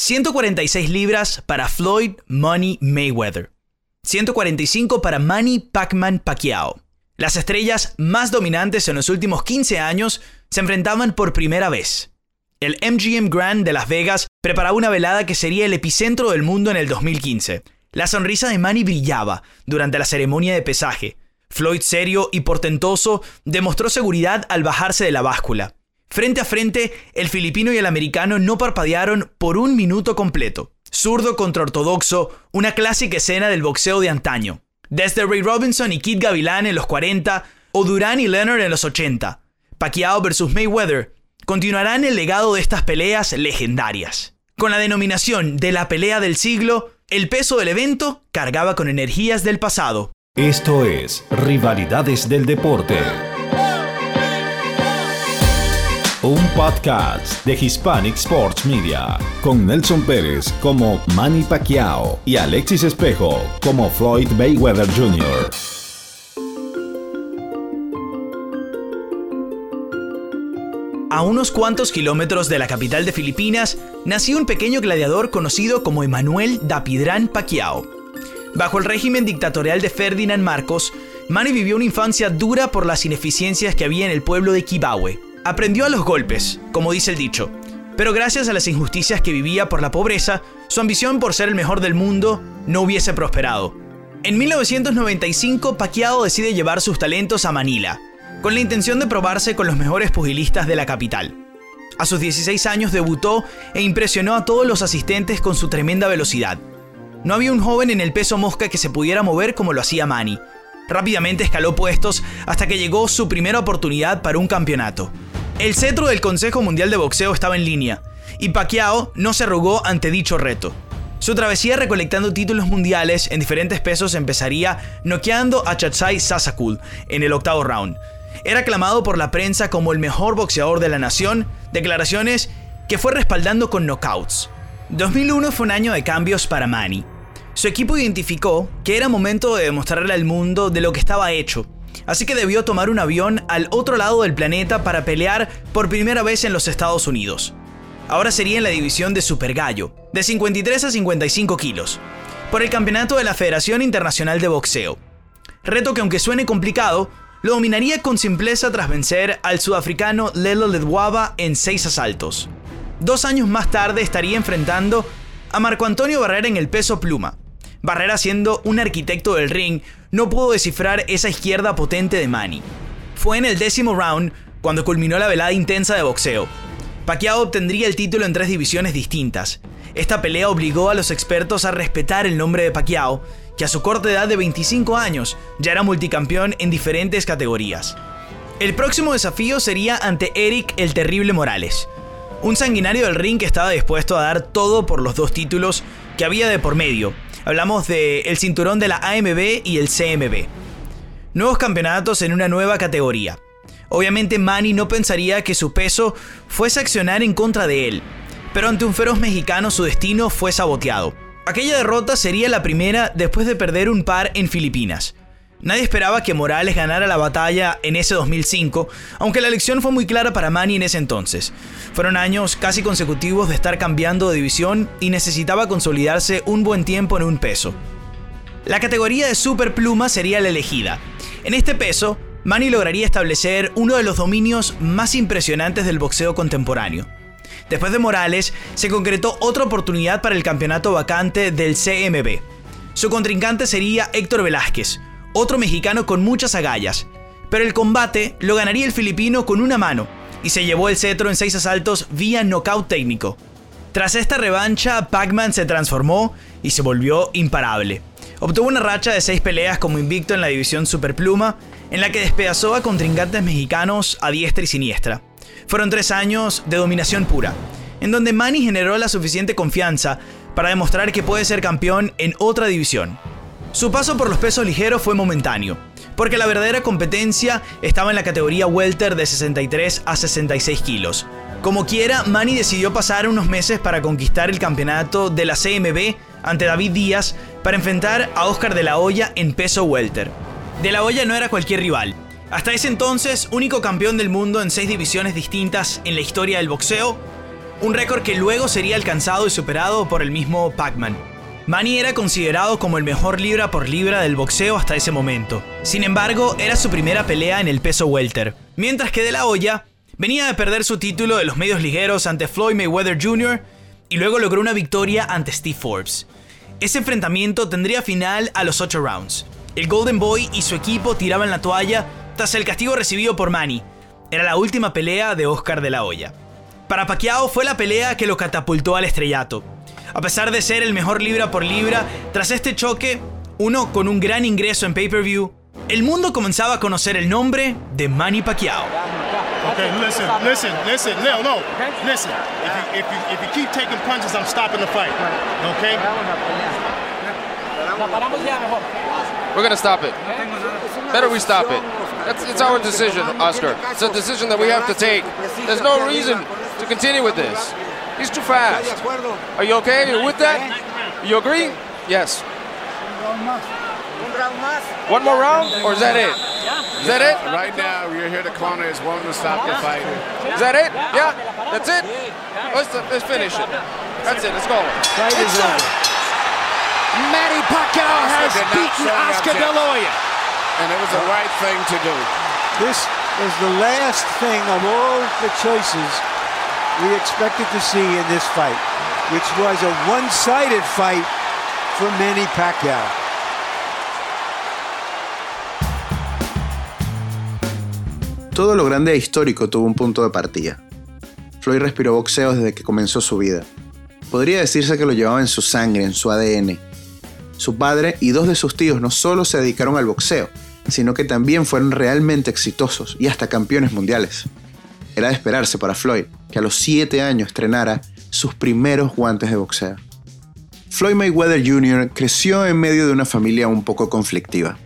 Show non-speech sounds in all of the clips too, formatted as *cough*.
146 libras para Floyd Money Mayweather. 145 para Manny Pacman Pacquiao. Las estrellas más dominantes en los últimos 15 años se enfrentaban por primera vez. El MGM Grand de Las Vegas preparaba una velada que sería el epicentro del mundo en el 2015. La sonrisa de Manny brillaba durante la ceremonia de pesaje. Floyd, serio y portentoso, demostró seguridad al bajarse de la báscula. Frente a frente, el filipino y el americano no parpadearon por un minuto completo. Zurdo contra ortodoxo, una clásica escena del boxeo de antaño. Desde Ray Robinson y Kid Gavilán en los 40, o Duran y Leonard en los 80, Pacquiao versus Mayweather continuarán el legado de estas peleas legendarias. Con la denominación de la pelea del siglo, el peso del evento cargaba con energías del pasado. Esto es Rivalidades del Deporte. Un podcast de Hispanic Sports Media con Nelson Pérez como Manny Pacquiao y Alexis Espejo como Floyd Mayweather Jr. A unos cuantos kilómetros de la capital de Filipinas nació un pequeño gladiador conocido como Emanuel Dapidrán Pacquiao. Bajo el régimen dictatorial de Ferdinand Marcos, Manny vivió una infancia dura por las ineficiencias que había en el pueblo de Kibawe, Aprendió a los golpes, como dice el dicho, pero gracias a las injusticias que vivía por la pobreza, su ambición por ser el mejor del mundo no hubiese prosperado. En 1995, Pacquiao decide llevar sus talentos a Manila, con la intención de probarse con los mejores pugilistas de la capital. A sus 16 años debutó e impresionó a todos los asistentes con su tremenda velocidad. No había un joven en el peso mosca que se pudiera mover como lo hacía Manny. Rápidamente escaló puestos hasta que llegó su primera oportunidad para un campeonato. El cetro del Consejo Mundial de Boxeo estaba en línea, y Pacquiao no se arrugó ante dicho reto. Su travesía recolectando títulos mundiales en diferentes pesos empezaría noqueando a Chatsai Sasakul en el octavo round. Era aclamado por la prensa como el mejor boxeador de la nación, declaraciones que fue respaldando con knockouts. 2001 fue un año de cambios para Manny. Su equipo identificó que era momento de demostrarle al mundo de lo que estaba hecho así que debió tomar un avión al otro lado del planeta para pelear por primera vez en los Estados Unidos. Ahora sería en la división de Super Gallo, de 53 a 55 kilos, por el campeonato de la Federación Internacional de Boxeo. Reto que aunque suene complicado, lo dominaría con simpleza tras vencer al sudafricano Lelo Ledwaba en seis asaltos. Dos años más tarde estaría enfrentando a Marco Antonio Barrera en el peso pluma, Barrera siendo un arquitecto del ring, no pudo descifrar esa izquierda potente de Manny. Fue en el décimo round cuando culminó la velada intensa de boxeo. Pacquiao obtendría el título en tres divisiones distintas. Esta pelea obligó a los expertos a respetar el nombre de Pacquiao, que a su corta edad de 25 años ya era multicampeón en diferentes categorías. El próximo desafío sería ante Eric el Terrible Morales, un sanguinario del ring que estaba dispuesto a dar todo por los dos títulos que había de por medio, Hablamos del el cinturón de la AMB y el CMB. Nuevos campeonatos en una nueva categoría. Obviamente Manny no pensaría que su peso fuese a accionar en contra de él, pero ante un feroz mexicano su destino fue saboteado. Aquella derrota sería la primera después de perder un par en Filipinas. Nadie esperaba que Morales ganara la batalla en ese 2005, aunque la elección fue muy clara para Manny en ese entonces. Fueron años casi consecutivos de estar cambiando de división y necesitaba consolidarse un buen tiempo en un peso. La categoría de superpluma sería la elegida. En este peso, Manny lograría establecer uno de los dominios más impresionantes del boxeo contemporáneo. Después de Morales, se concretó otra oportunidad para el campeonato vacante del CMB. Su contrincante sería Héctor Velázquez, otro mexicano con muchas agallas. Pero el combate lo ganaría el filipino con una mano y se llevó el cetro en seis asaltos vía knockout técnico. Tras esta revancha, Pac-Man se transformó y se volvió imparable. Obtuvo una racha de seis peleas como invicto en la división Superpluma, en la que despedazó a contrincantes mexicanos a diestra y siniestra. Fueron tres años de dominación pura, en donde Manny generó la suficiente confianza para demostrar que puede ser campeón en otra división. Su paso por los pesos ligeros fue momentáneo, porque la verdadera competencia estaba en la categoría welter de 63 a 66 kilos. Como quiera, Manny decidió pasar unos meses para conquistar el campeonato de la CMB ante David Díaz para enfrentar a Oscar de la Hoya en peso welter. De la Hoya no era cualquier rival. Hasta ese entonces, único campeón del mundo en seis divisiones distintas en la historia del boxeo, un récord que luego sería alcanzado y superado por el mismo Pac-Man. Manny era considerado como el mejor libra por libra del boxeo hasta ese momento. Sin embargo, era su primera pelea en el peso welter, mientras que De La Hoya venía de perder su título de los medios ligeros ante Floyd Mayweather Jr. y luego logró una victoria ante Steve Forbes. Ese enfrentamiento tendría final a los 8 rounds. El Golden Boy y su equipo tiraban la toalla tras el castigo recibido por Manny. Era la última pelea de Oscar de la Hoya. Para Pacquiao fue la pelea que lo catapultó al estrellato. A pesar de ser el mejor libra por libra, tras este choque, uno con un gran ingreso en pay-per-view, el mundo comenzaba a conocer el nombre de Manny Pacquiao. Okay, listen, listen, listen, Leo, no, listen. If you, if, you, if you keep taking punches, I'm stopping the fight. Okay? We're gonna stop it. Better we stop it. That's, it's our decision, Oscar. It's a decision that we have to take. There's no reason to continue with this. He's too fast. Are you okay? Are with that? Eh? You agree? Yes. One more round, or is that it? Is that it? Right now, you're here. The corner is wanting to stop the fight. Is that it? Yeah, that's it. Let's, let's finish it. That's it. Let's go. Fight is over. Manny Pacquiao has beaten Oscar De La Hoya. And it was the right thing to do. This was the last thing of all the choices we expected to see in this fight, which was a one-sided fight for Manny Pacquiao. Todo lo grande e histórico tuvo un punto de partida. Floyd respiró boxeo desde que comenzó su vida. Podría decirse que lo llevaba en su sangre, en su ADN. Su padre y dos de sus tíos no solo se dedicaron al boxeo, sino que también fueron realmente exitosos y hasta campeones mundiales. Era de esperarse para Floyd que a los 7 años estrenara sus primeros guantes de boxeo. Floyd Mayweather Jr. creció en medio de una familia un poco conflictiva.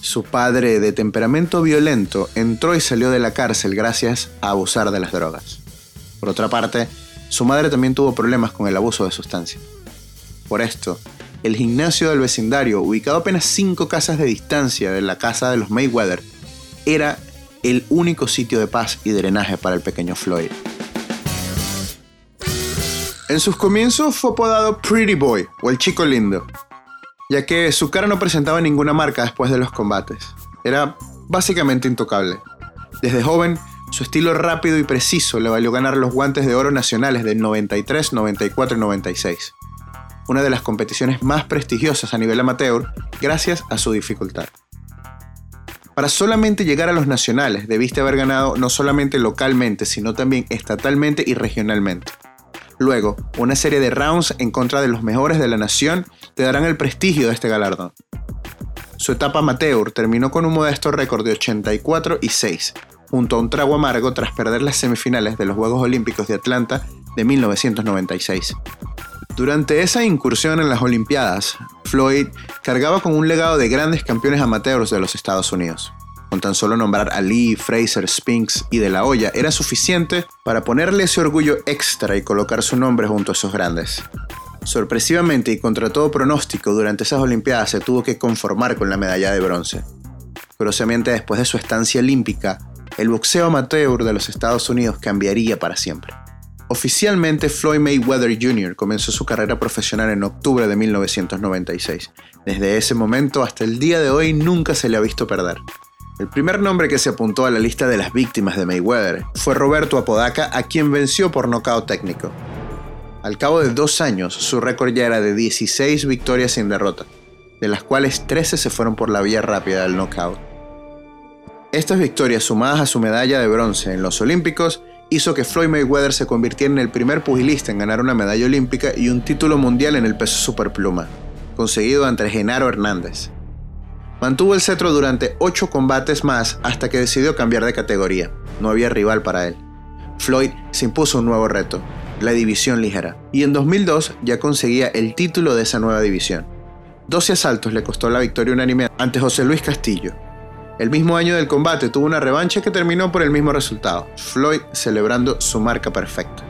Su padre, de temperamento violento, entró y salió de la cárcel gracias a abusar de las drogas. Por otra parte, su madre también tuvo problemas con el abuso de sustancias. Por esto, el gimnasio del vecindario, ubicado apenas 5 casas de distancia de la casa de los Mayweather, era el único sitio de paz y drenaje para el pequeño Floyd. En sus comienzos fue apodado Pretty Boy o el chico lindo, ya que su cara no presentaba ninguna marca después de los combates. Era básicamente intocable. Desde joven, su estilo rápido y preciso le valió ganar los guantes de oro nacionales del 93, 94 y 96, una de las competiciones más prestigiosas a nivel amateur gracias a su dificultad. Para solamente llegar a los nacionales debiste haber ganado no solamente localmente, sino también estatalmente y regionalmente. Luego, una serie de rounds en contra de los mejores de la nación te darán el prestigio de este galardón. Su etapa amateur terminó con un modesto récord de 84 y 6, junto a un trago amargo tras perder las semifinales de los Juegos Olímpicos de Atlanta de 1996. Durante esa incursión en las Olimpiadas, Floyd cargaba con un legado de grandes campeones amateurs de los Estados Unidos. Con tan solo nombrar a Lee, Fraser, Spinks y De La Hoya era suficiente para ponerle ese orgullo extra y colocar su nombre junto a esos grandes. Sorpresivamente y contra todo pronóstico, durante esas Olimpiadas se tuvo que conformar con la medalla de bronce. Curiosamente, después de su estancia olímpica, el boxeo amateur de los Estados Unidos cambiaría para siempre. Oficialmente, Floyd Mayweather Jr. comenzó su carrera profesional en octubre de 1996. Desde ese momento hasta el día de hoy nunca se le ha visto perder. El primer nombre que se apuntó a la lista de las víctimas de Mayweather fue Roberto Apodaca, a quien venció por nocaut técnico. Al cabo de dos años, su récord ya era de 16 victorias sin derrota, de las cuales 13 se fueron por la vía rápida del knockout. Estas victorias, sumadas a su medalla de bronce en los Olímpicos, hizo que Floyd Mayweather se convirtiera en el primer pugilista en ganar una medalla olímpica y un título mundial en el peso superpluma, conseguido ante Genaro Hernández. Mantuvo el cetro durante 8 combates más hasta que decidió cambiar de categoría. No había rival para él. Floyd se impuso un nuevo reto, la división ligera, y en 2002 ya conseguía el título de esa nueva división. 12 asaltos le costó la victoria unánime ante José Luis Castillo. El mismo año del combate tuvo una revancha que terminó por el mismo resultado, Floyd celebrando su marca perfecta.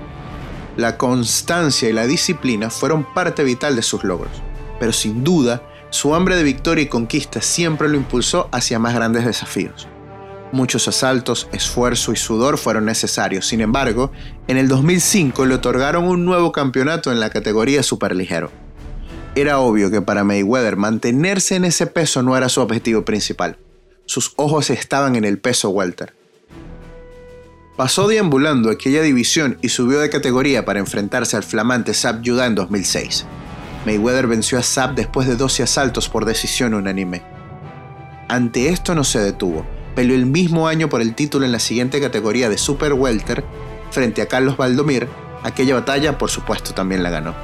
La constancia y la disciplina fueron parte vital de sus logros, pero sin duda su hambre de victoria y conquista siempre lo impulsó hacia más grandes desafíos. Muchos asaltos, esfuerzo y sudor fueron necesarios. Sin embargo, en el 2005 le otorgaron un nuevo campeonato en la categoría superligero. Era obvio que para Mayweather mantenerse en ese peso no era su objetivo principal. Sus ojos estaban en el peso welter. Pasó deambulando aquella división y subió de categoría para enfrentarse al flamante Zab Judah en 2006. Mayweather venció a Zab después de 12 asaltos por decisión unánime. Ante esto no se detuvo. Peleó el mismo año por el título en la siguiente categoría de Super Welter frente a Carlos Valdomir. Aquella batalla, por supuesto, también la ganó.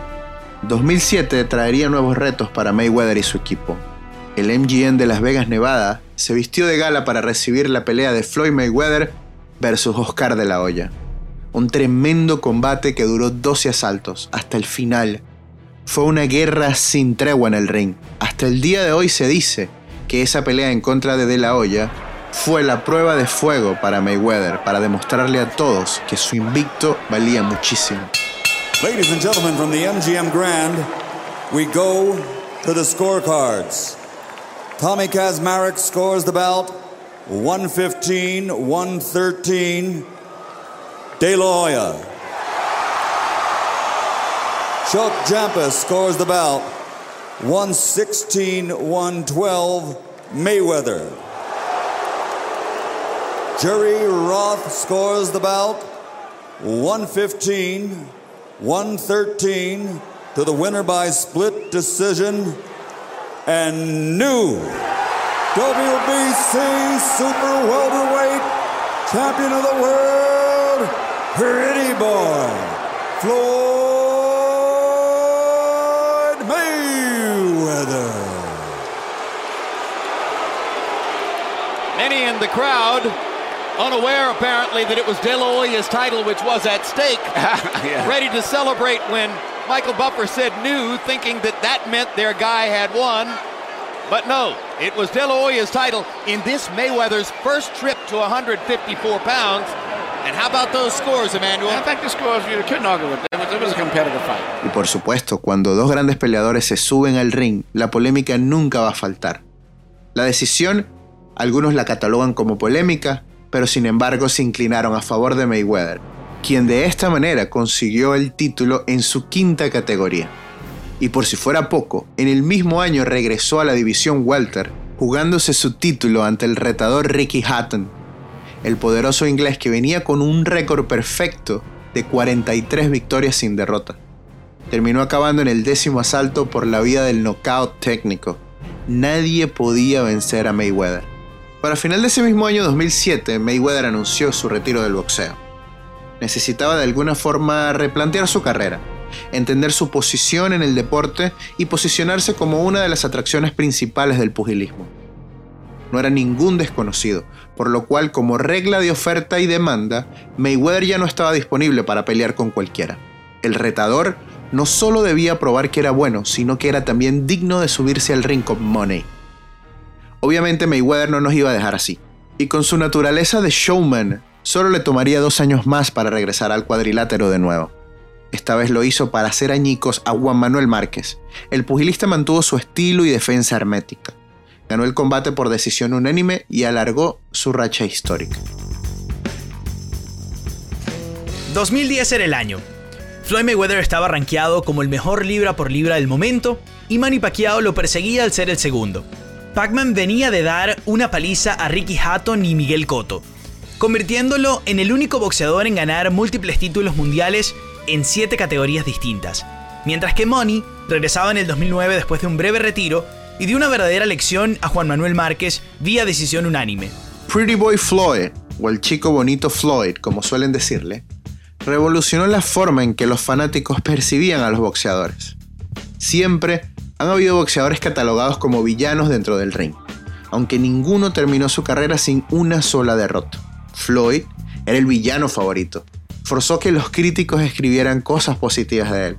2007 traería nuevos retos para Mayweather y su equipo. El MGM de Las Vegas, Nevada, se vistió de gala para recibir la pelea de Floyd Mayweather versus Oscar de la Hoya. Un tremendo combate que duró 12 asaltos, hasta el final. Fue una guerra sin tregua en el ring. Hasta el día de hoy se dice que esa pelea en contra de De La Hoya fue la prueba de fuego para Mayweather, para demostrarle a todos que su invicto valía muchísimo. Ladies and gentlemen, from the MGM Grand, we go to the scorecards. Tommy Kazmarek scores the bout 115, 113. De La Hoya. Chuck Jampus scores the bout 116, 112. Mayweather. Jerry Roth scores the bout 115, 113 to the winner by split decision and new WBC Super Welterweight Champion of the World, Pretty Boy, Floyd Many in the crowd unaware apparently that it was De La Hoya's title which was at stake, *laughs* ready to celebrate when Michael Buffer said new, thinking that that meant their guy had won. But no, it was De La Hoya's title in this Mayweather's first trip to 154 pounds. And how about those scores, Emmanuel? I think the scores you couldn't argue with. It was, it was a competitive fight. Y por supuesto, cuando dos grandes peleadores se suben al ring, la polémica nunca va a faltar. La decisión, algunos la catalogan como polémica, pero sin embargo se inclinaron a favor de Mayweather, quien de esta manera consiguió el título en su quinta categoría. Y por si fuera poco, en el mismo año regresó a la división welter, jugándose su título ante el retador Ricky Hatton, el poderoso inglés que venía con un récord perfecto de 43 victorias sin derrota. Terminó acabando en el décimo asalto por la vía del knockout técnico. Nadie podía vencer a Mayweather. Para final de ese mismo año 2007, Mayweather anunció su retiro del boxeo. Necesitaba de alguna forma replantear su carrera, entender su posición en el deporte y posicionarse como una de las atracciones principales del pugilismo. No era ningún desconocido, por lo cual como regla de oferta y demanda, Mayweather ya no estaba disponible para pelear con cualquiera. El retador no solo debía probar que era bueno, sino que era también digno de subirse al ring con Money. Obviamente Mayweather no nos iba a dejar así, y con su naturaleza de showman, solo le tomaría dos años más para regresar al cuadrilátero de nuevo. Esta vez lo hizo para hacer añicos a Juan Manuel Márquez. El pugilista mantuvo su estilo y defensa hermética. Ganó el combate por decisión unánime y alargó su racha histórica. 2010 era el año. Floyd Mayweather estaba rankeado como el mejor libra por libra del momento y Manny Pacquiao lo perseguía al ser el segundo. Pacman venía de dar una paliza a Ricky Hatton y Miguel Cotto, convirtiéndolo en el único boxeador en ganar múltiples títulos mundiales en siete categorías distintas, mientras que Money regresaba en el 2009 después de un breve retiro y dio una verdadera lección a Juan Manuel Márquez vía decisión unánime. Pretty Boy Floyd, o el chico bonito Floyd, como suelen decirle, revolucionó la forma en que los fanáticos percibían a los boxeadores. Siempre han habido boxeadores catalogados como villanos dentro del ring, aunque ninguno terminó su carrera sin una sola derrota. Floyd era el villano favorito. Forzó que los críticos escribieran cosas positivas de él.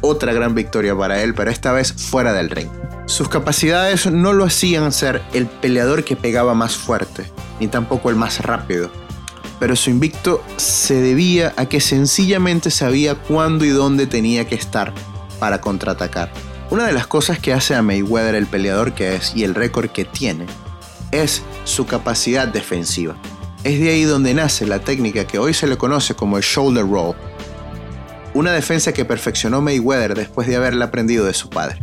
Otra gran victoria para él, pero esta vez fuera del ring. Sus capacidades no lo hacían ser el peleador que pegaba más fuerte, ni tampoco el más rápido. Pero su invicto se debía a que sencillamente sabía cuándo y dónde tenía que estar para contraatacar. Una de las cosas que hace a Mayweather el peleador que es y el récord que tiene es su capacidad defensiva. Es de ahí donde nace la técnica que hoy se le conoce como el shoulder roll, una defensa que perfeccionó Mayweather después de haberla aprendido de su padre,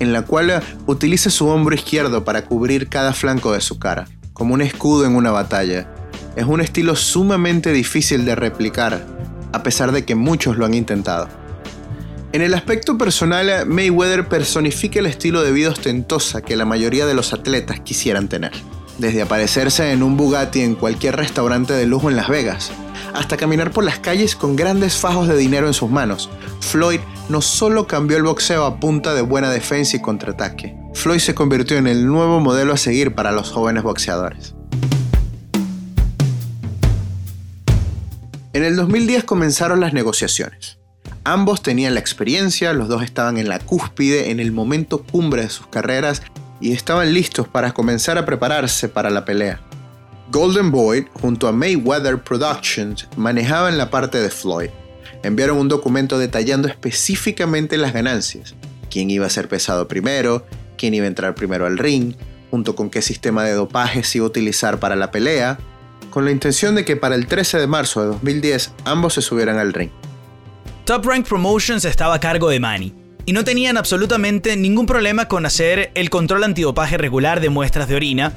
en la cual utiliza su hombro izquierdo para cubrir cada flanco de su cara, como un escudo en una batalla. Es un estilo sumamente difícil de replicar, a pesar de que muchos lo han intentado. En el aspecto personal, Mayweather personifica el estilo de vida ostentosa que la mayoría de los atletas quisieran tener. Desde aparecerse en un Bugatti en cualquier restaurante de lujo en Las Vegas, hasta caminar por las calles con grandes fajos de dinero en sus manos, Floyd no solo cambió el boxeo a punta de buena defensa y contraataque, Floyd se convirtió en el nuevo modelo a seguir para los jóvenes boxeadores. En el 2010 comenzaron las negociaciones. Ambos tenían la experiencia, los dos estaban en la cúspide, en el momento cumbre de sus carreras y estaban listos para comenzar a prepararse para la pelea. Golden Boy, junto a Mayweather Productions, manejaban la parte de Floyd. Enviaron un documento detallando específicamente las ganancias, quién iba a ser pesado primero, quién iba a entrar primero al ring, junto con qué sistema de dopaje se iba a utilizar para la pelea, con la intención de que para el 13 de marzo de 2010 ambos se subieran al ring. Top Rank Promotions estaba a cargo de Manny, y no tenían absolutamente ningún problema con hacer el control antidopaje regular de muestras de orina,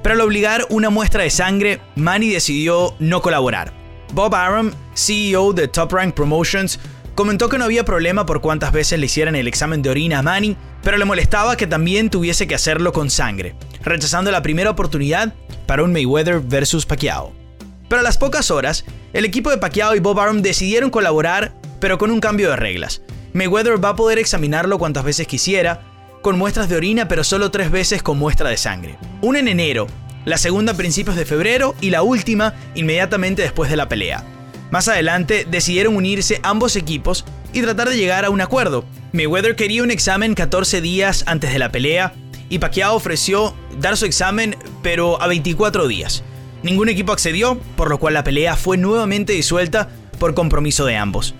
pero al obligar una muestra de sangre, Manny decidió no colaborar. Bob Arum, CEO de Top Rank Promotions, comentó que no había problema por cuántas veces le hicieran el examen de orina a Manny, pero le molestaba que también tuviese que hacerlo con sangre, rechazando la primera oportunidad para un Mayweather versus Pacquiao. Pero a las pocas horas, el equipo de Pacquiao y Bob Arum decidieron colaborar pero con un cambio de reglas. Mayweather va a poder examinarlo cuantas veces quisiera, con muestras de orina, pero solo tres veces con muestra de sangre. Una en enero, la segunda a principios de febrero y la última inmediatamente después de la pelea. Más adelante decidieron unirse ambos equipos y tratar de llegar a un acuerdo. Mayweather quería un examen 14 días antes de la pelea y Pacquiao ofreció dar su examen pero a 24 días. Ningún equipo accedió, por lo cual la pelea fue nuevamente disuelta por compromiso de ambos.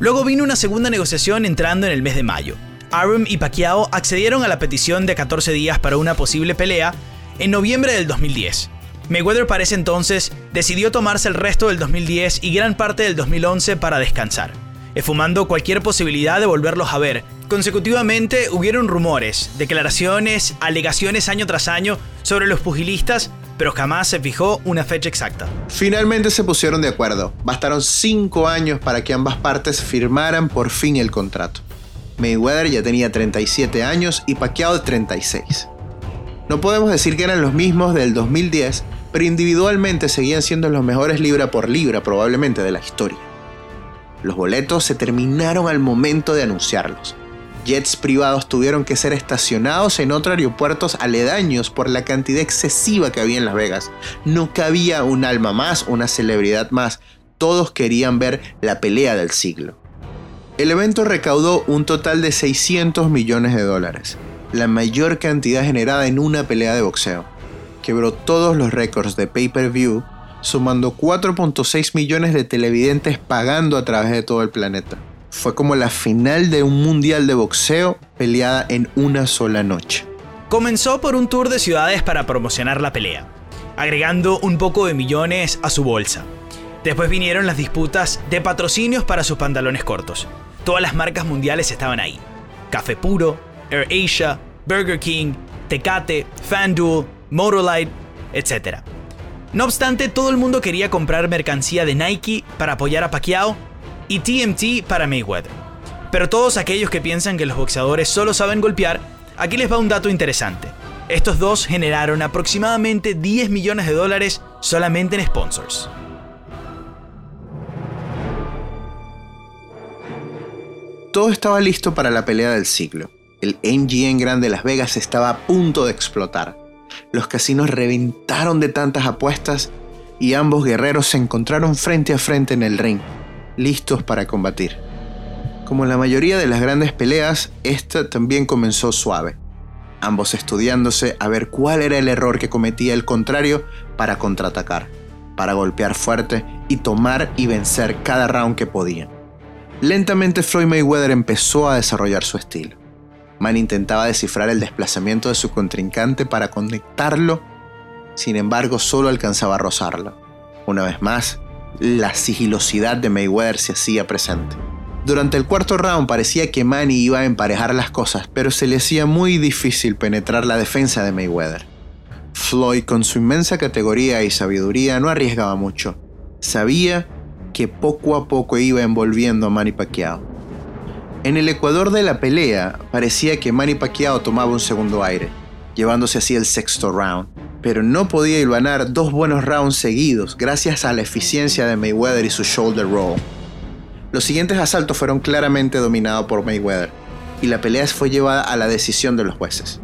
Luego vino una segunda negociación entrando en el mes de mayo. Arum y Pacquiao accedieron a la petición de 14 días para una posible pelea en noviembre del 2010. Mayweather para ese entonces decidió tomarse el resto del 2010 y gran parte del 2011 para descansar, esfumando cualquier posibilidad de volverlos a ver. Consecutivamente hubieron rumores, declaraciones, alegaciones año tras año sobre los pugilistas pero jamás se fijó una fecha exacta. Finalmente se pusieron de acuerdo. Bastaron cinco años para que ambas partes firmaran por fin el contrato. Mayweather ya tenía 37 años y Pacquiao 36. No podemos decir que eran los mismos del 2010, pero individualmente seguían siendo los mejores libra por libra probablemente de la historia. Los boletos se terminaron al momento de anunciarlos. Jets privados tuvieron que ser estacionados en otros aeropuertos aledaños por la cantidad excesiva que había en Las Vegas. No cabía un alma más, una celebridad más. Todos querían ver la pelea del siglo. El evento recaudó un total de 600 millones de dólares, la mayor cantidad generada en una pelea de boxeo. Quebró todos los récords de pay-per-view, sumando 4.6 millones de televidentes pagando a través de todo el planeta fue como la final de un mundial de boxeo peleada en una sola noche. Comenzó por un tour de ciudades para promocionar la pelea, agregando un poco de millones a su bolsa. Después vinieron las disputas de patrocinios para sus pantalones cortos. Todas las marcas mundiales estaban ahí. Café Puro, Air Asia, Burger King, Tecate, FanDuel, Motorlight, etc. No obstante, todo el mundo quería comprar mercancía de Nike para apoyar a Pacquiao y TMT para Mayweather. Pero todos aquellos que piensan que los boxeadores solo saben golpear, aquí les va un dato interesante. Estos dos generaron aproximadamente 10 millones de dólares solamente en sponsors. Todo estaba listo para la pelea del siglo. El MGM Grand de Las Vegas estaba a punto de explotar. Los casinos reventaron de tantas apuestas y ambos guerreros se encontraron frente a frente en el ring listos para combatir. Como la mayoría de las grandes peleas, esta también comenzó suave, ambos estudiándose a ver cuál era el error que cometía el contrario para contraatacar, para golpear fuerte y tomar y vencer cada round que podían. Lentamente Floyd Mayweather empezó a desarrollar su estilo. Man intentaba descifrar el desplazamiento de su contrincante para conectarlo sin embargo solo alcanzaba a rozarla. Una vez más, la sigilosidad de Mayweather se hacía presente. Durante el cuarto round parecía que Manny iba a emparejar las cosas, pero se le hacía muy difícil penetrar la defensa de Mayweather. Floyd, con su inmensa categoría y sabiduría, no arriesgaba mucho. Sabía que poco a poco iba envolviendo a Manny Pacquiao. En el ecuador de la pelea, parecía que Manny Pacquiao tomaba un segundo aire, llevándose así el sexto round, pero no podía hilvanar dos buenos rounds seguidos gracias a la eficiencia de Mayweather y su shoulder roll. Los siguientes asaltos fueron claramente dominados por Mayweather, y la pelea fue llevada a la decisión de los jueces.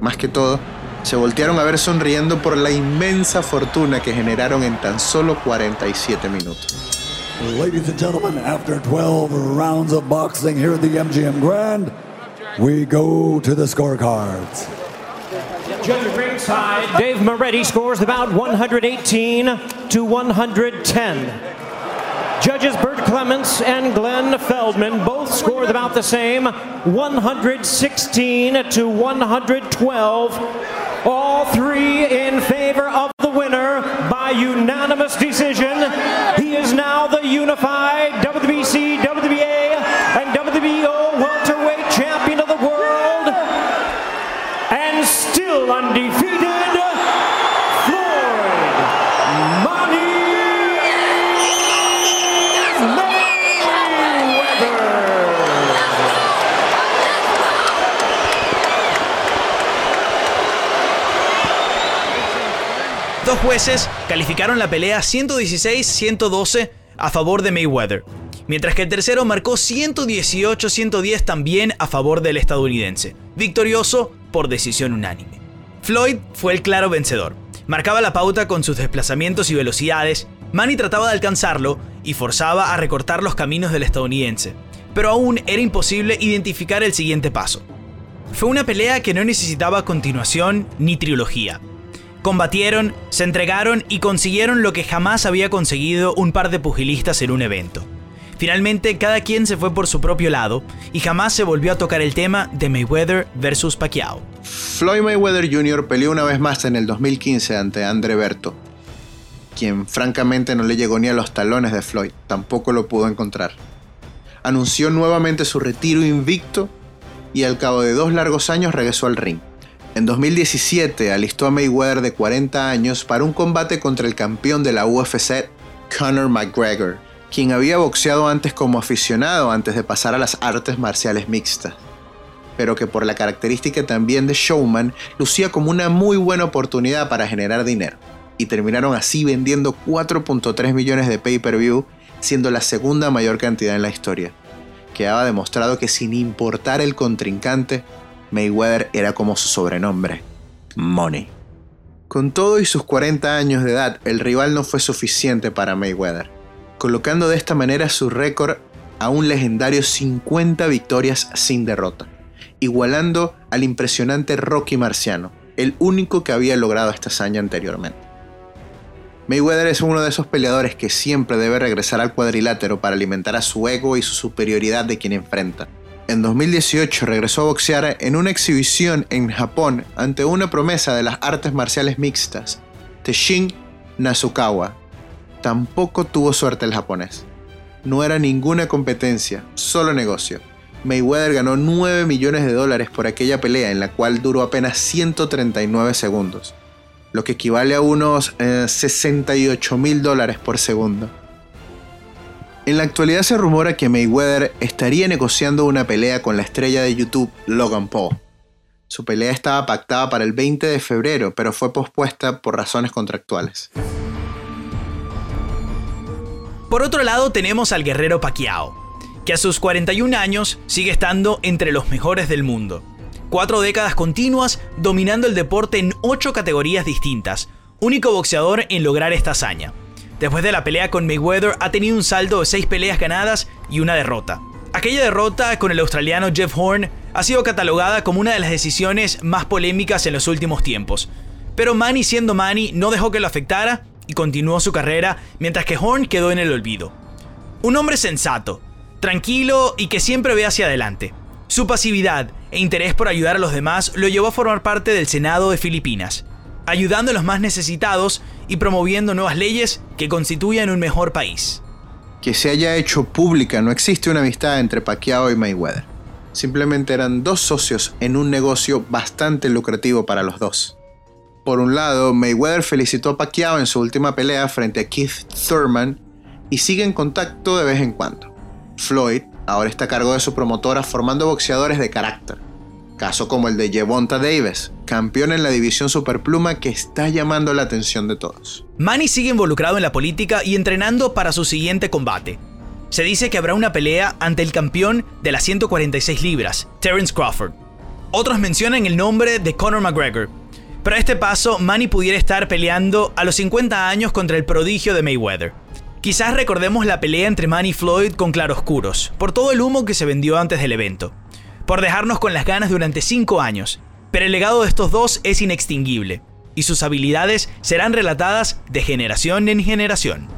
Más que todo, se voltearon a ver sonriendo por la inmensa fortuna que generaron en tan solo 47 minutos. Ladies and gentlemen, after 12 rounds of boxing here at the MGM Grand, we go to the scorecards. Judge ringside, Dave Moretti scores about 118 to 110. Judges Bert Clements and Glenn Feldman both scored about the same 116 to 112. All three in favor of the winner by unanimous decision. He is now the unified calificaron la pelea 116-112 a favor de Mayweather, mientras que el tercero marcó 118-110 también a favor del estadounidense, victorioso por decisión unánime. Floyd fue el claro vencedor. Marcaba la pauta con sus desplazamientos y velocidades, Manny trataba de alcanzarlo y forzaba a recortar los caminos del estadounidense, pero aún era imposible identificar el siguiente paso. Fue una pelea que no necesitaba continuación ni trilogía. Combatieron, se entregaron y consiguieron lo que jamás había conseguido un par de pugilistas en un evento. Finalmente, cada quien se fue por su propio lado y jamás se volvió a tocar el tema de Mayweather versus Pacquiao. Floyd Mayweather Jr. peleó una vez más en el 2015 ante Andre Berto, quien francamente no le llegó ni a los talones de Floyd, tampoco lo pudo encontrar. Anunció nuevamente su retiro invicto y al cabo de dos largos años regresó al ring. En 2017 alistó a Mayweather de 40 años para un combate contra el campeón de la UFC, Conor McGregor, quien había boxeado antes como aficionado antes de pasar a las artes marciales mixtas, pero que por la característica también de showman lucía como una muy buena oportunidad para generar dinero, y terminaron así vendiendo 4.3 millones de pay-per-view, siendo la segunda mayor cantidad en la historia. Quedaba demostrado que sin importar el contrincante, Mayweather era como su sobrenombre, Money. Con todo y sus 40 años de edad, el rival no fue suficiente para Mayweather, colocando de esta manera su récord a un legendario 50 victorias sin derrota, igualando al impresionante Rocky Marciano, el único que había logrado esta hazaña anteriormente. Mayweather es uno de esos peleadores que siempre debe regresar al cuadrilátero para alimentar a su ego y su superioridad de quien enfrenta, en 2018 regresó a boxear en una exhibición en Japón ante una promesa de las artes marciales mixtas, Teshin Nasukawa. Tampoco tuvo suerte el japonés. No era ninguna competencia, solo negocio. Mayweather ganó 9 millones de dólares por aquella pelea en la cual duró apenas 139 segundos, lo que equivale a unos 68 eh, mil dólares por segundo. En la actualidad se rumora que Mayweather estaría negociando una pelea con la estrella de YouTube Logan Paul. Su pelea estaba pactada para el 20 de febrero, pero fue pospuesta por razones contractuales. Por otro lado tenemos al guerrero Pacquiao, que a sus 41 años sigue estando entre los mejores del mundo. Cuatro décadas continuas dominando el deporte en ocho categorías distintas, único boxeador en lograr esta hazaña. Después de la pelea con Mayweather ha tenido un saldo de 6 peleas ganadas y una derrota. Aquella derrota con el australiano Jeff Horn ha sido catalogada como una de las decisiones más polémicas en los últimos tiempos. Pero Manny siendo Manny no dejó que lo afectara y continuó su carrera mientras que Horn quedó en el olvido. Un hombre sensato, tranquilo y que siempre ve hacia adelante. Su pasividad e interés por ayudar a los demás lo llevó a formar parte del Senado de Filipinas. Ayudando a los más necesitados y promoviendo nuevas leyes que constituyan un mejor país. Que se haya hecho pública, no existe una amistad entre Pacquiao y Mayweather. Simplemente eran dos socios en un negocio bastante lucrativo para los dos. Por un lado, Mayweather felicitó a Pacquiao en su última pelea frente a Keith Thurman y sigue en contacto de vez en cuando. Floyd ahora está a cargo de su promotora formando boxeadores de carácter. Caso como el de Jevonta Davis, campeón en la división superpluma que está llamando la atención de todos. Manny sigue involucrado en la política y entrenando para su siguiente combate. Se dice que habrá una pelea ante el campeón de las 146 libras, Terence Crawford. Otros mencionan el nombre de Conor McGregor. Pero a este paso, Manny pudiera estar peleando a los 50 años contra el prodigio de Mayweather. Quizás recordemos la pelea entre Manny y Floyd con claroscuros, por todo el humo que se vendió antes del evento, por dejarnos con las ganas durante 5 años, pero el legado de estos dos es inextinguible, y sus habilidades serán relatadas de generación en generación.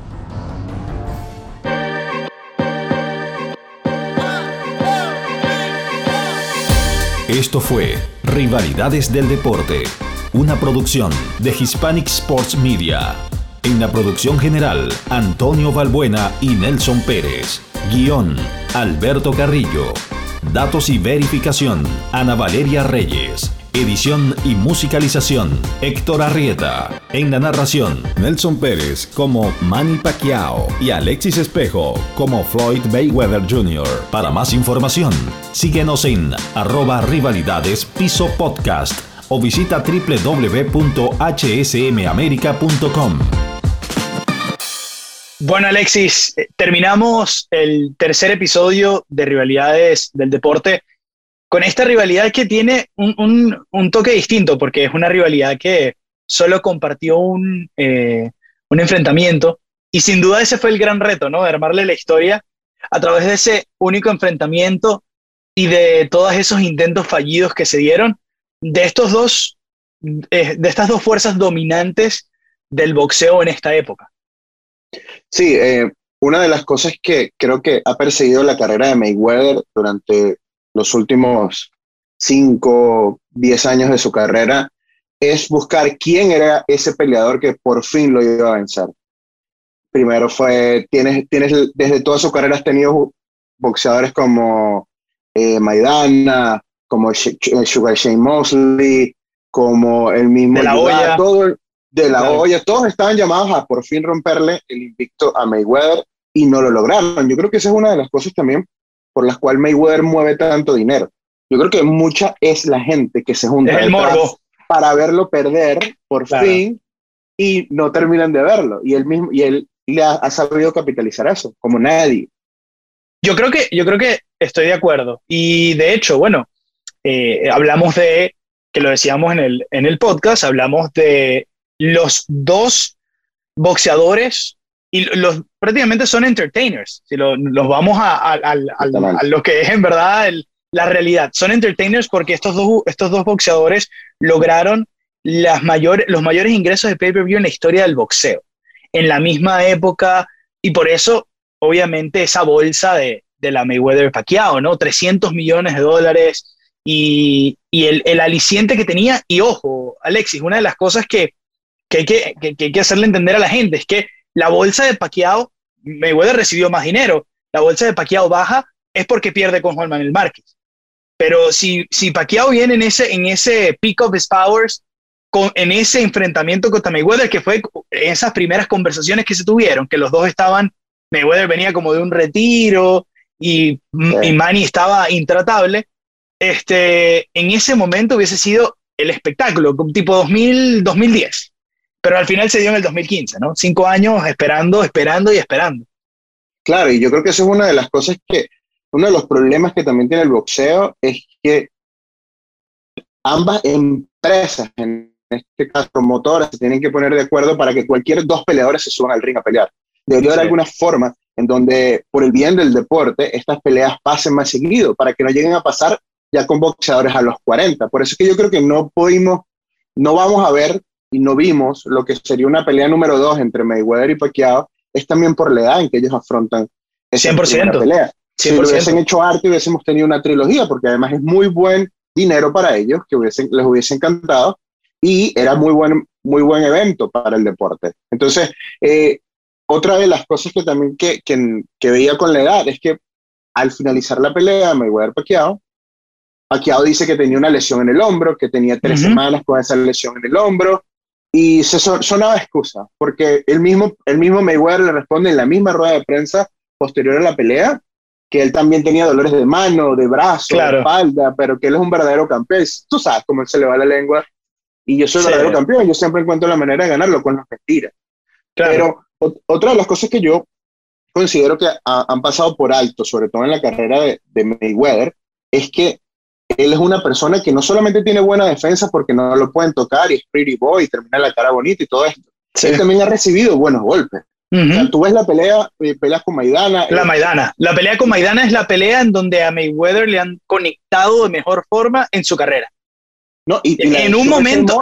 Esto fue Rivalidades del Deporte, una producción de Hispanic Sports Media. En la producción general, Antonio Valbuena y Nelson Pérez. Guión, Alberto Carrillo. Datos y verificación, Ana Valeria Reyes. Edición y musicalización, Héctor Arrieta. En la narración, Nelson Pérez como Manny Pacquiao y Alexis Espejo como Floyd Mayweather Jr. Para más información, síguenos en arroba rivalidades piso podcast o visita www.hsmamerica.com. Bueno, Alexis, eh, terminamos el tercer episodio de Rivalidades del Deporte con esta rivalidad que tiene un, toque distinto, porque es una rivalidad que solo compartió un, eh, un enfrentamiento, y sin duda ese fue el gran reto, ¿no? Armarle la historia a través de ese único enfrentamiento y de todos esos intentos fallidos que se dieron, de estos dos, eh, de estas dos fuerzas dominantes del boxeo en esta época. Sí, eh, una de las cosas que creo que ha perseguido la carrera de Mayweather durante los últimos 5, 10 años de su carrera es buscar quién era ese peleador que por fin lo iba a vencer. Primero fue, tienes, tienes desde toda su carrera has tenido boxeadores como eh, Maidana, como Sugar Shane Mosley, como el mismo de la olla. Todo, de la olla, todos estaban llamados a por fin romperle el invicto a Mayweather y no lo lograron. Yo creo que esa es una de las cosas también por las cuales Mayweather mueve tanto dinero. Yo creo que mucha es la gente que se junta para verlo perder por fin y no terminan de verlo. Y él mismo y él le ha, sabido capitalizar eso, como nadie. Yo creo que yo creo que estoy de acuerdo. Y de hecho, bueno, eh, hablamos de que lo decíamos en el en el podcast, hablamos de los dos boxeadores y los prácticamente son entertainers, si los vamos a, a, lo que es en verdad la realidad. Son entertainers porque estos dos, estos dos boxeadores lograron las mayores, los mayores ingresos de pay-per-view en la historia del boxeo, en la misma época, y por eso, obviamente, esa bolsa de, de la Mayweather Pacquiao, ¿no? 300 millones de dólares y, y el, el, aliciente que tenía, y ojo, Alexis, una de las cosas que, que, hay que, que hay que hacerle entender a la gente es que la bolsa de Pacquiao, Mayweather recibió más dinero. La bolsa de Pacquiao baja es porque pierde con Juan Manuel Márquez. Pero si, si Pacquiao viene en ese, en ese peak of his powers, con, en ese enfrentamiento contra Mayweather, que fue en esas primeras conversaciones que se tuvieron, que los dos estaban, Mayweather venía como de un retiro y, y Manny estaba intratable, este, en ese momento hubiese sido el espectáculo, tipo 2000, 2010 pero al final se dio en el 2015, ¿no? Cinco años esperando, esperando y esperando. Claro, y yo creo que eso es una de las cosas que, uno de los problemas que también tiene el boxeo es que ambas empresas, en este caso promotoras, se tienen que poner de acuerdo para que cualquier dos peleadores se suban al ring a pelear. Debería haber alguna forma en donde, por el bien del deporte, estas peleas pasen más seguido, para que no lleguen a pasar ya con boxeadores a los 40. Por eso es que yo creo que no pudimos, no vamos a ver y no vimos lo que sería una pelea número dos entre Mayweather y Pacquiao, es también por la edad en que ellos afrontan esa 100%, pelea. Si lo hubiesen hecho arte, hubiésemos tenido una trilogía, porque además es muy buen dinero para ellos, que hubiesen, les hubiese encantado, y era muy buen, muy buen evento para el deporte. Entonces, eh, otra de las cosas que también que, que, que, veía con la edad es que al finalizar la pelea, Mayweather Pacquiao, Pacquiao dice que tenía una lesión en el hombro, que tenía tres semanas con esa lesión en el hombro, y se sonaba excusa, porque el mismo, el mismo Mayweather le responde en la misma rueda de prensa posterior a la pelea, que él también tenía dolores de mano, de brazo, de espalda, pero que él es un verdadero campeón. Tú sabes cómo él se le va la lengua. Y yo soy un verdadero campeón, yo siempre encuentro la manera de ganarlo con las mentiras. Pero otra de las cosas que yo considero que han pasado por alto, sobre todo en la carrera de, de Mayweather, es que él es una persona que no solamente tiene buena defensa porque no lo pueden tocar y es pretty boy y termina la cara bonita y todo esto. Él también ha recibido buenos golpes. tú ves la pelea, eh, peleas con Maidana. La eh, Maidana. La pelea con Maidana es la pelea en donde a Mayweather le han conectado de mejor forma en su carrera. No, y, en un momento.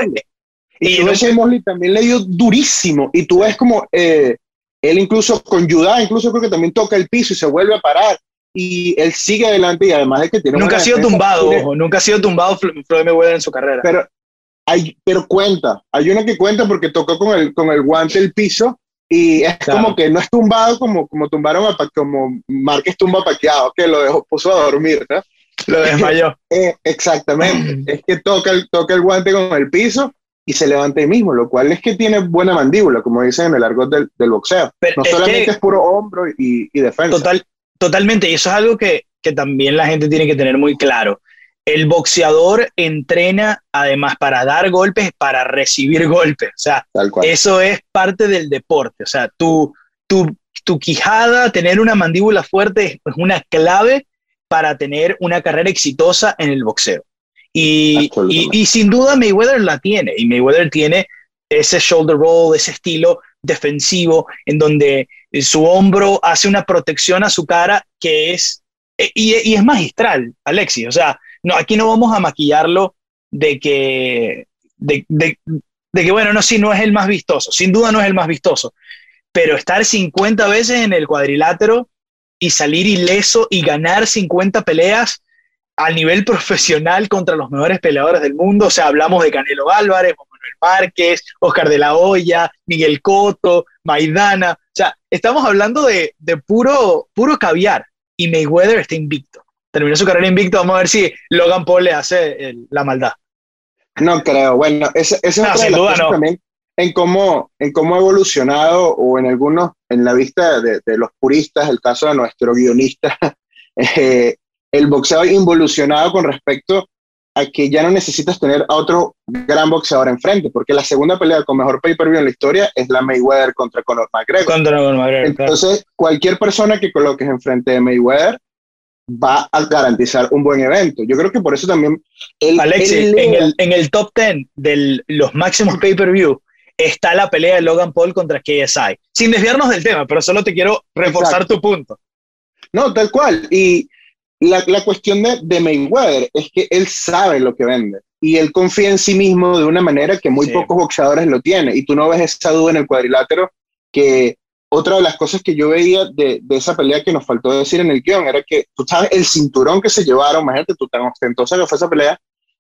Y, tú ves Mosley también le dio durísimo. Y tú ves como eh, él incluso con Judá, incluso creo que también toca el piso y se vuelve a parar y él sigue adelante y además de que tiene nunca ha sido tumbado nunca ha sido tumbado Floyd Mayweather en su carrera pero hay pero cuenta hay una que cuenta porque tocó con el con el guante el piso y es como que no es tumbado como como tumbaron a como Márquez tumba paqueado que lo dejó puso a dormir ¿no? lo desmayó eh, exactamente *clears throat* es que toca el toca el guante con el piso y se levanta ahí mismo, lo cual es que tiene buena mandíbula, como dicen en el argot del, del boxeo. no solamente es puro hombro y, y defensa. Total, Totalmente, y eso es algo que, también la gente tiene que tener muy claro. El boxeador entrena además para dar golpes, para recibir golpes. O sea, eso es parte del deporte. O sea, tu, tu, tu quijada, tener una mandíbula fuerte es una clave para tener una carrera exitosa en el boxeo. Y, y, y, sin duda Mayweather la tiene, y Mayweather tiene ese shoulder roll, ese estilo defensivo, en donde su hombro hace una protección a su cara que es, e, y, es magistral, Alexis. O sea, no, aquí no vamos a maquillarlo de que, de, que, bueno, no, sí, no es el más vistoso, sin duda no es el más vistoso, pero estar 50 veces en el cuadrilátero y salir ileso y ganar 50 peleas a nivel *laughs* profesional contra los mejores peleadores del mundo, o sea, hablamos de Canelo Álvarez, Manuel Márquez, Oscar de la Hoya, Miguel Cotto, Maidana, sea, estamos hablando de, puro, puro caviar y Mayweather está invicto. Terminó su carrera invicto, vamos a ver si Logan Paul le hace la maldad. No creo, bueno, esa es no, sin duda no. también en cómo, en cómo ha evolucionado o en algunos, en la vista de, los puristas, el caso de nuestro guionista, *laughs* eh, el boxeo ha involucionado con respecto a que ya no necesitas tener a otro gran boxeador enfrente, porque la segunda pelea con mejor pay-per-view en la historia es la Mayweather contra Conor McGregor. Contra Conor McGregor Entonces, cualquier persona que coloques enfrente de Mayweather va a garantizar un buen evento. Yo creo que por eso también... El, Alexis, en, el, en el top 10 de los máximos pay-per-view está la pelea de Logan Paul contra KSI. Sin desviarnos del tema, pero solo te quiero reforzar tu punto. No, tal cual. Y la, la cuestión de, de, Mayweather es que él sabe lo que vende y él confía en sí mismo de una manera que muy pocos boxeadores lo tienen. Y tú no ves esa duda en el cuadrilátero que otra de las cosas que yo veía de, de, esa pelea que nos faltó decir en el guion era que, tú sabes, el cinturón que se llevaron, imagínate tú tan ostentosa que fue esa pelea,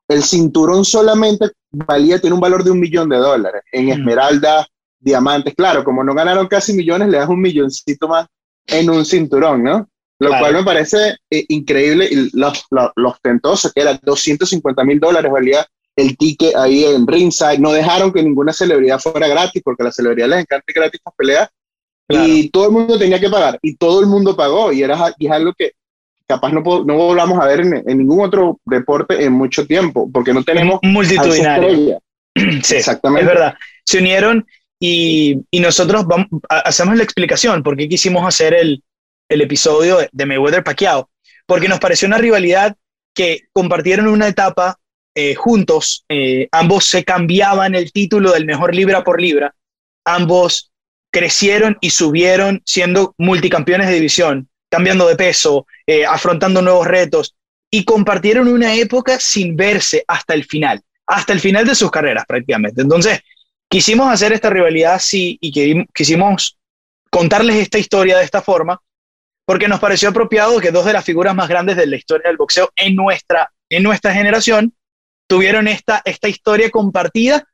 el cinturón solamente valía, tiene un valor de un millón de dólares en esmeralda, diamantes, claro, como no ganaron casi millones, le das un milloncito más en un cinturón, ¿no? Lo cual me parece eh, increíble y los, los, tentosos, que era 250 mil dólares valía el ticket ahí en ringside. No dejaron que ninguna celebridad fuera gratis, porque a las celebridades les encanta gratis las peleas. Y todo el mundo tenía que pagar, y todo el mundo pagó, y, era, y es algo que capaz no, no volvamos a ver en, en, ningún otro deporte en mucho tiempo, porque no tenemos multitudinario. *clears throat* Sí, exactamente. Es verdad. Se unieron y, y nosotros vamos, hacemos la explicación por qué quisimos hacer el, el episodio de Mayweather Pacquiao, porque nos pareció una rivalidad que compartieron una etapa eh, juntos, eh, ambos se cambiaban el título del mejor libra por libra, ambos crecieron y subieron siendo multicampeones de división, cambiando de peso, eh, afrontando nuevos retos, y compartieron una época sin verse hasta el final, hasta el final de sus carreras prácticamente. Entonces, quisimos hacer esta rivalidad y quisimos contarles esta historia de esta forma porque nos pareció apropiado que dos de las figuras más grandes de la historia del boxeo en nuestra, en nuestra generación tuvieron esta, esta historia compartida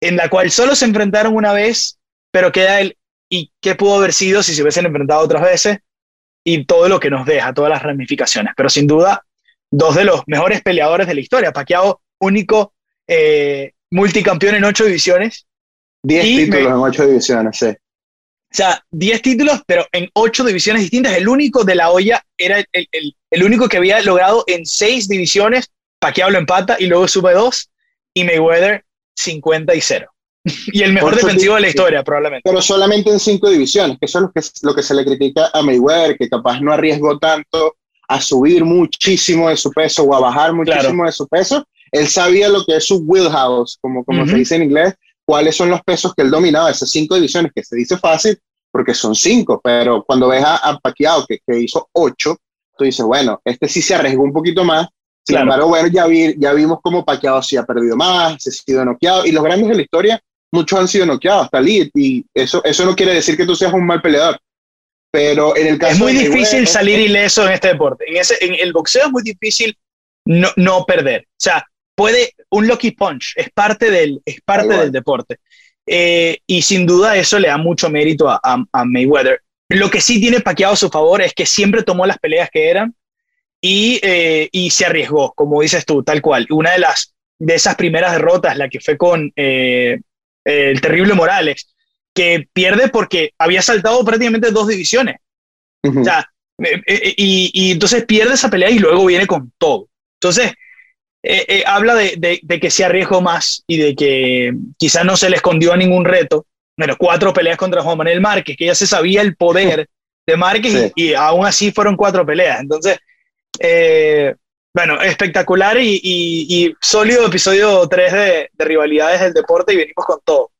en la cual solo se enfrentaron una vez, pero queda el y qué pudo haber sido si se hubiesen enfrentado otras veces y todo lo que nos deja, todas las ramificaciones. Pero sin duda, dos de los mejores peleadores de la historia. Pacquiao, único eh, multicampeón en ocho divisiones. Diez títulos en ocho divisiones, sí. O sea, diez títulos, pero en ocho divisiones distintas. El único de la olla era el, el, el único que había logrado en seis divisiones. Pacquiao lo empata y luego sube dos. Y Mayweather 50 y 0. *laughs* y el mejor defensivo de la historia, probablemente. Pero solamente en cinco divisiones, que eso es lo que, lo que se le critica a Mayweather, que capaz no arriesgó tanto a subir muchísimo de su peso o a bajar muchísimo de su peso. Él sabía lo que es su wheelhouse, como, como se dice en inglés, cuáles son los pesos que él dominaba, esas cinco divisiones, que se dice fácil porque son cinco, pero cuando ves a, a Pacquiao que, que hizo ocho, tú dices, bueno, este sí se arriesgó un poquito más, sin embargo, bueno, ya, vi, ya vimos cómo Pacquiao sí ha perdido más, se ha sido noqueado, y los grandes de la historia, muchos han sido noqueados, hasta Lee, y eso, eso no quiere decir que tú seas un mal peleador. Pero en el caso Es muy difícil salir ileso en este deporte. En, ese, en el boxeo es muy difícil no, no perder. O sea, puede, un lucky punch, es parte del, es parte del deporte. Eh, y sin duda eso le da mucho mérito a, a, a, Mayweather. Lo que sí tiene Pacquiao a su favor es que siempre tomó las peleas que eran y, eh, y se arriesgó, como dices tú, tal cual. Una de las de esas primeras derrotas, la que fue con eh, el terrible Morales, que pierde porque había saltado prácticamente dos divisiones. Uh -huh. O sea, y, y, entonces pierde esa pelea y luego viene con todo. Entonces, eh, eh, habla de, de, de, que se arriesgó más y de que quizás no se le escondió a ningún reto. Bueno, cuatro peleas contra Juan Manuel Márquez, que ya se sabía el poder de Márquez sí. y, y, aún así fueron cuatro peleas. Entonces, eh, bueno, espectacular y, y, sólido episodio 3 de, de rivalidades del deporte y venimos con todo.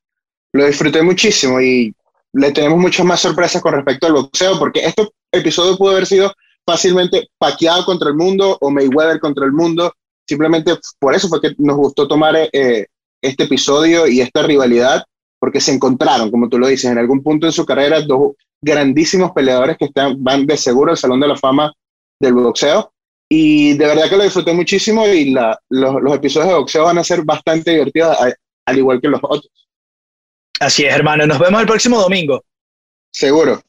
Lo disfruté muchísimo y le tenemos muchas más sorpresas con respecto al boxeo, porque este episodio pudo haber sido fácilmente Pacquiao contra el mundo o Mayweather contra el mundo. Simplemente por eso fue que nos gustó tomar eh, este episodio y esta rivalidad, porque se encontraron, como tú lo dices, en algún punto en su carrera, dos grandísimos peleadores que están, van de seguro al Salón de la Fama del boxeo. Y de verdad que lo disfruté muchísimo y la, los, los, episodios de boxeo van a ser bastante divertidos, al igual que los otros. Así es, hermano. Nos vemos el próximo domingo. Seguro.